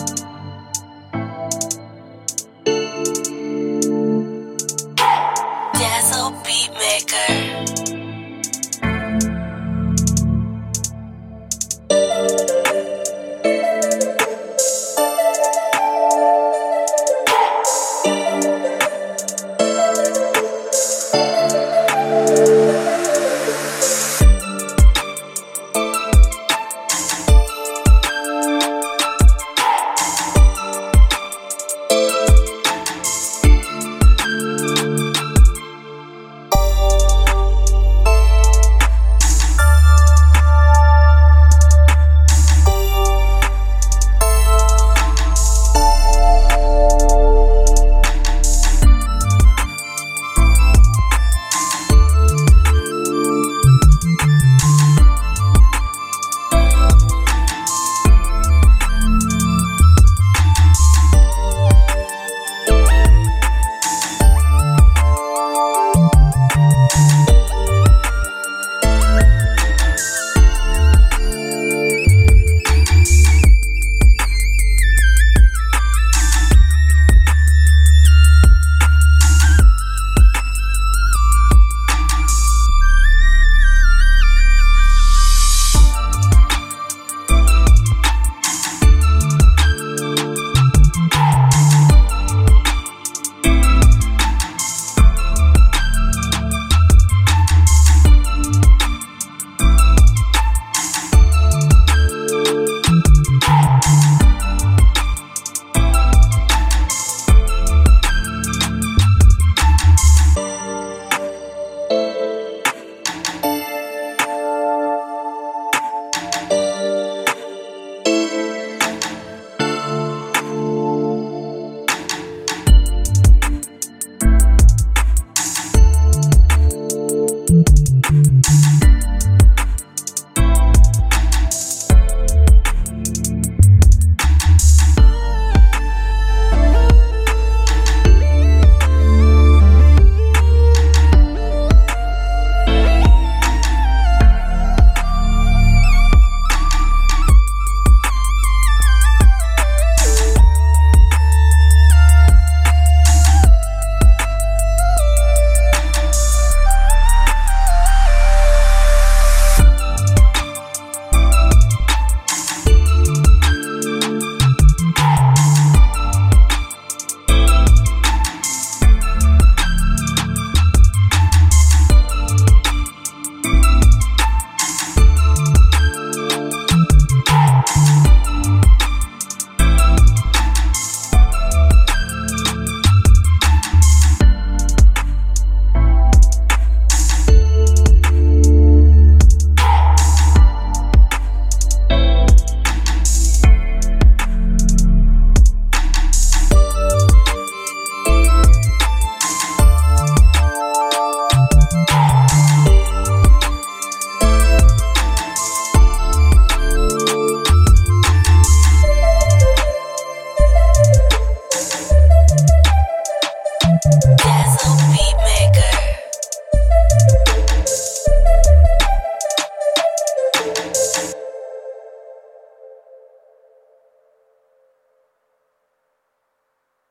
Bye. Yeah.